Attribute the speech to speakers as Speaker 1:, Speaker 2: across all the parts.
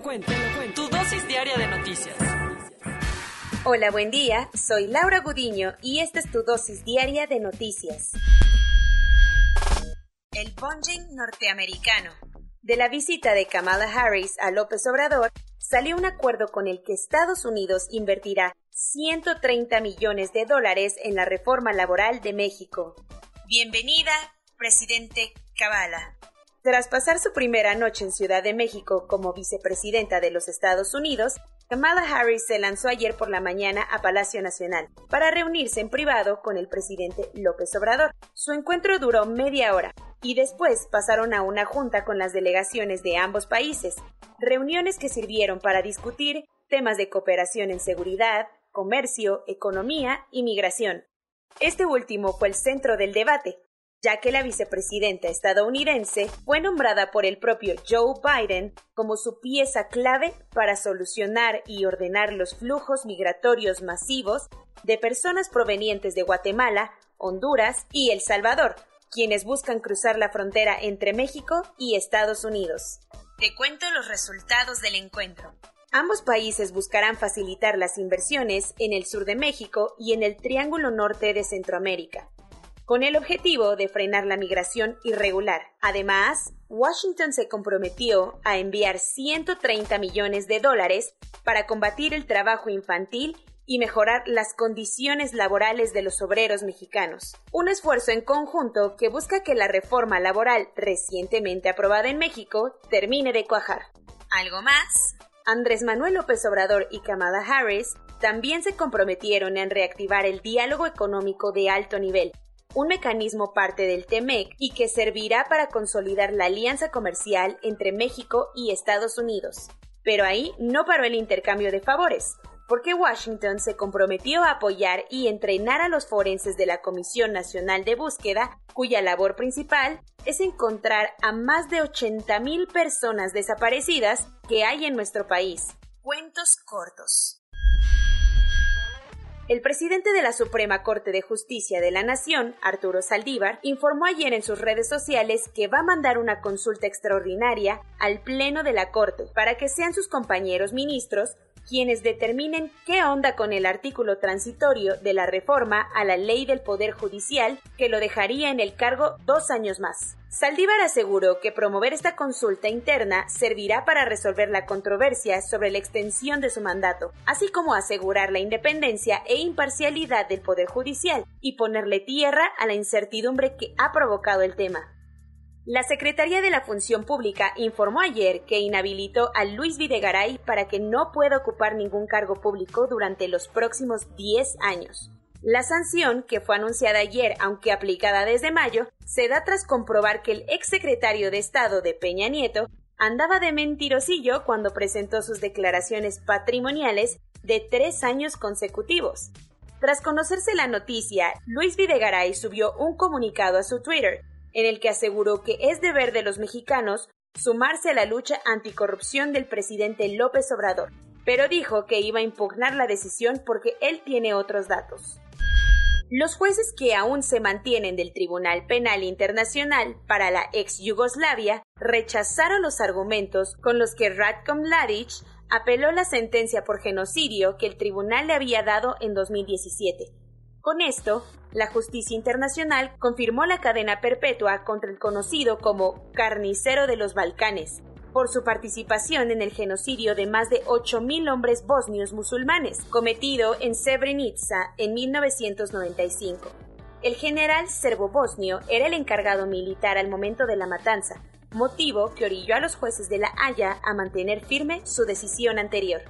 Speaker 1: Tu dosis diaria de noticias.
Speaker 2: Hola, buen día. Soy Laura Gudiño y esta es tu dosis diaria de noticias. El bunging norteamericano. De la visita de Kamala Harris a López Obrador, salió un acuerdo con el que Estados Unidos invertirá 130 millones de dólares en la reforma laboral de México. Bienvenida, presidente Kamala. Tras pasar su primera noche en Ciudad de México como vicepresidenta de los Estados Unidos, Kamala Harris se lanzó ayer por la mañana a Palacio Nacional para reunirse en privado con el presidente López Obrador. Su encuentro duró media hora y después pasaron a una junta con las delegaciones de ambos países, reuniones que sirvieron para discutir temas de cooperación en seguridad, comercio, economía y migración. Este último fue el centro del debate, ya que la vicepresidenta estadounidense fue nombrada por el propio Joe Biden como su pieza clave para solucionar y ordenar los flujos migratorios masivos de personas provenientes de Guatemala, Honduras y El Salvador, quienes buscan cruzar la frontera entre México y Estados Unidos. Te cuento los resultados del encuentro. Ambos países buscarán facilitar las inversiones en el sur de México y en el Triángulo Norte de Centroamérica, con el objetivo de frenar la migración irregular. Además, Washington se comprometió a enviar 130 millones de dólares para combatir el trabajo infantil y mejorar las condiciones laborales de los obreros mexicanos. Un esfuerzo en conjunto que busca que la reforma laboral recientemente aprobada en México termine de cuajar. ¿Algo más? Andrés Manuel López Obrador y Kamala Harris también se comprometieron en reactivar el diálogo económico de alto nivel, un mecanismo parte del TEMEC y que servirá para consolidar la alianza comercial entre México y Estados Unidos. Pero ahí no paró el intercambio de favores, porque Washington se comprometió a apoyar y entrenar a los forenses de la Comisión Nacional de Búsqueda, cuya labor principal es encontrar a más de 80.000 personas desaparecidas que hay en nuestro país. Cuentos cortos. El presidente de la Suprema Corte de Justicia de la Nación, Arturo Saldívar, informó ayer en sus redes sociales que va a mandar una consulta extraordinaria al Pleno de la Corte para que sean sus compañeros ministros quienes determinen qué onda con el artículo transitorio de la reforma a la ley del Poder Judicial que lo dejaría en el cargo dos años más. Saldívar aseguró que promover esta consulta interna servirá para resolver la controversia sobre la extensión de su mandato, así como asegurar la independencia e imparcialidad del Poder Judicial y ponerle tierra a la incertidumbre que ha provocado el tema. La Secretaría de la Función Pública informó ayer que inhabilitó a Luis Videgaray para que no pueda ocupar ningún cargo público durante los próximos 10 años. La sanción, que fue anunciada ayer, aunque aplicada desde mayo, se da tras comprobar que el exsecretario de Estado de Peña Nieto andaba de mentirosillo cuando presentó sus declaraciones patrimoniales de tres años consecutivos. Tras conocerse la noticia, Luis Videgaray subió un comunicado a su Twitter en el que aseguró que es deber de los mexicanos sumarse a la lucha anticorrupción del presidente López Obrador, pero dijo que iba a impugnar la decisión porque él tiene otros datos. Los jueces que aún se mantienen del Tribunal Penal Internacional para la ex Yugoslavia rechazaron los argumentos con los que Ratko Mladic apeló la sentencia por genocidio que el tribunal le había dado en 2017 con esto, la justicia internacional confirmó la cadena perpetua contra el conocido como carnicero de los Balcanes, por su participación en el genocidio de más de 8.000 hombres bosnios musulmanes, cometido en Srebrenica en 1995. El general serbo-bosnio era el encargado militar al momento de la matanza, motivo que orilló a los jueces de La Haya a mantener firme su decisión anterior.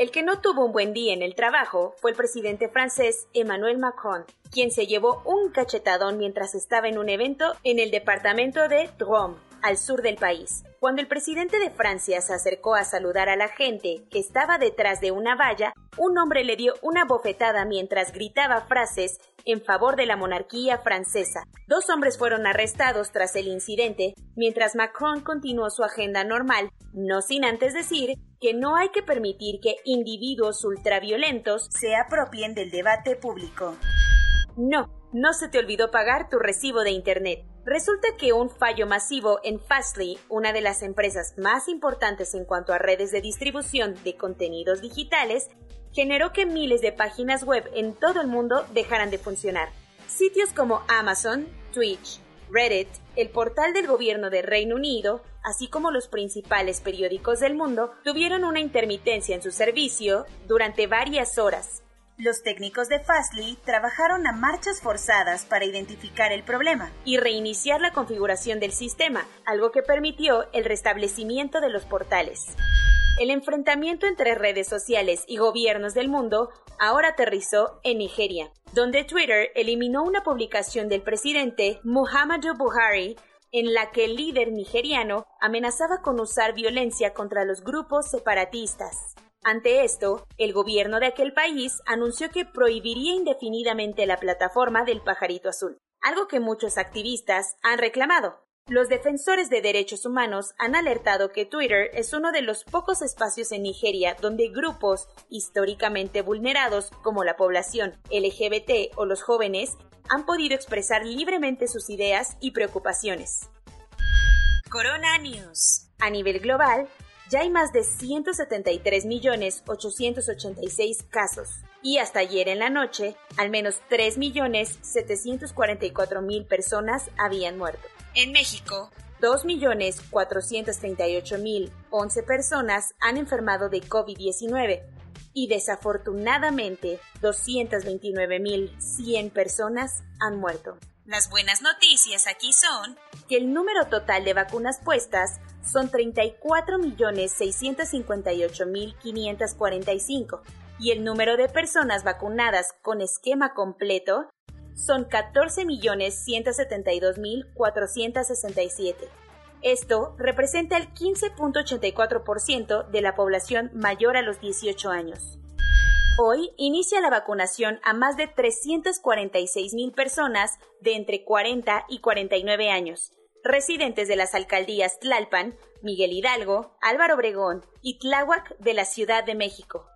Speaker 2: El que no tuvo un buen día en el trabajo fue el presidente francés Emmanuel Macron, quien se llevó un cachetadón mientras estaba en un evento en el departamento de Drôme, al sur del país. Cuando el presidente de Francia se acercó a saludar a la gente que estaba detrás de una valla, un hombre le dio una bofetada mientras gritaba frases en favor de la monarquía francesa. Dos hombres fueron arrestados tras el incidente, mientras Macron continuó su agenda normal, no sin antes decir que no hay que permitir que individuos ultraviolentos se apropien del debate público. No, no se te olvidó pagar tu recibo de Internet. Resulta que un fallo masivo en Fastly, una de las empresas más importantes en cuanto a redes de distribución de contenidos digitales, generó que miles de páginas web en todo el mundo dejaran de funcionar. Sitios como Amazon, Twitch, Reddit, el portal del gobierno de Reino Unido, así como los principales periódicos del mundo, tuvieron una intermitencia en su servicio durante varias horas. Los técnicos de Fastly trabajaron a marchas forzadas para identificar el problema y reiniciar la configuración del sistema, algo que permitió el restablecimiento de los portales. El enfrentamiento entre redes sociales y gobiernos del mundo ahora aterrizó en Nigeria, donde Twitter eliminó una publicación del presidente Muhammadu Buhari en la que el líder nigeriano amenazaba con usar violencia contra los grupos separatistas. Ante esto, el gobierno de aquel país anunció que prohibiría indefinidamente la plataforma del pajarito azul, algo que muchos activistas han reclamado. Los defensores de derechos humanos han alertado que Twitter es uno de los pocos espacios en Nigeria donde grupos históricamente vulnerados como la población LGBT o los jóvenes han podido expresar libremente sus ideas y preocupaciones. Corona News. A nivel global, ya hay más de 173.886 casos y hasta ayer en la noche, al menos 3.744.000 personas habían muerto. En México, 2.438.011 personas han enfermado de COVID-19 y desafortunadamente 229.100 personas han muerto. Las buenas noticias aquí son que el número total de vacunas puestas son 34.658.545 y el número de personas vacunadas con esquema completo son 14.172.467. Esto representa el 15.84% de la población mayor a los 18 años. Hoy inicia la vacunación a más de 346.000 personas de entre 40 y 49 años, residentes de las alcaldías Tlalpan, Miguel Hidalgo, Álvaro Obregón y Tláhuac de la Ciudad de México.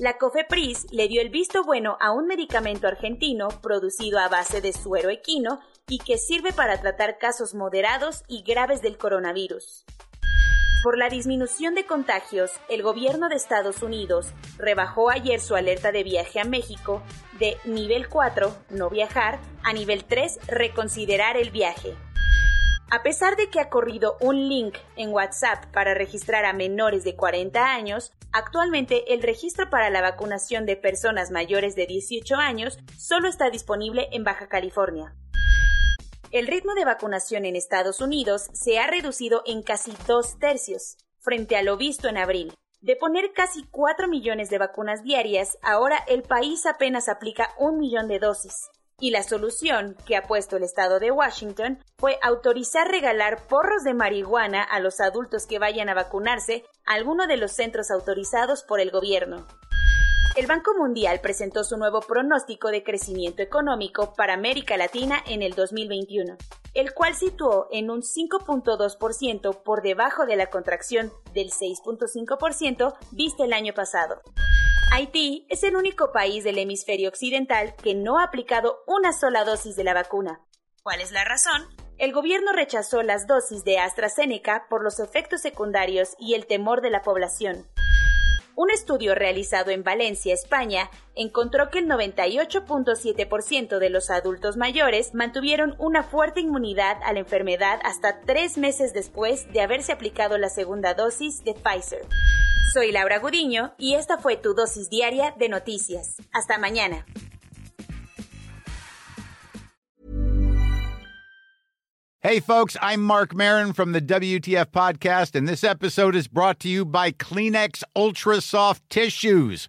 Speaker 2: La COFEPRIS le dio el visto bueno a un medicamento argentino producido a base de suero equino y que sirve para tratar casos moderados y graves del coronavirus. Por la disminución de contagios, el gobierno de Estados Unidos rebajó ayer su alerta de viaje a México de nivel 4, no viajar, a nivel 3, reconsiderar el viaje. A pesar de que ha corrido un link en WhatsApp para registrar a menores de 40 años, actualmente el registro para la vacunación de personas mayores de 18 años solo está disponible en Baja California. El ritmo de vacunación en Estados Unidos se ha reducido en casi dos tercios, frente a lo visto en abril. De poner casi 4 millones de vacunas diarias, ahora el país apenas aplica un millón de dosis. Y la solución que ha puesto el estado de Washington fue autorizar regalar porros de marihuana a los adultos que vayan a vacunarse a alguno de los centros autorizados por el gobierno. El Banco Mundial presentó su nuevo pronóstico de crecimiento económico para América Latina en el 2021, el cual situó en un 5.2% por debajo de la contracción del 6.5% vista el año pasado. Haití es el único país del hemisferio occidental que no ha aplicado una sola dosis de la vacuna. ¿Cuál es la razón? El gobierno rechazó las dosis de AstraZeneca por los efectos secundarios y el temor de la población. Un estudio realizado en Valencia, España, encontró que el 98.7% de los adultos mayores mantuvieron una fuerte inmunidad a la enfermedad hasta tres meses después de haberse aplicado la segunda dosis de Pfizer. Soy Laura Gudiño y esta fue tu dosis diaria de noticias. Hasta mañana.
Speaker 3: Hey, folks, I'm Mark Marin from the WTF Podcast, and this episode is brought to you by Kleenex Ultra Soft Tissues,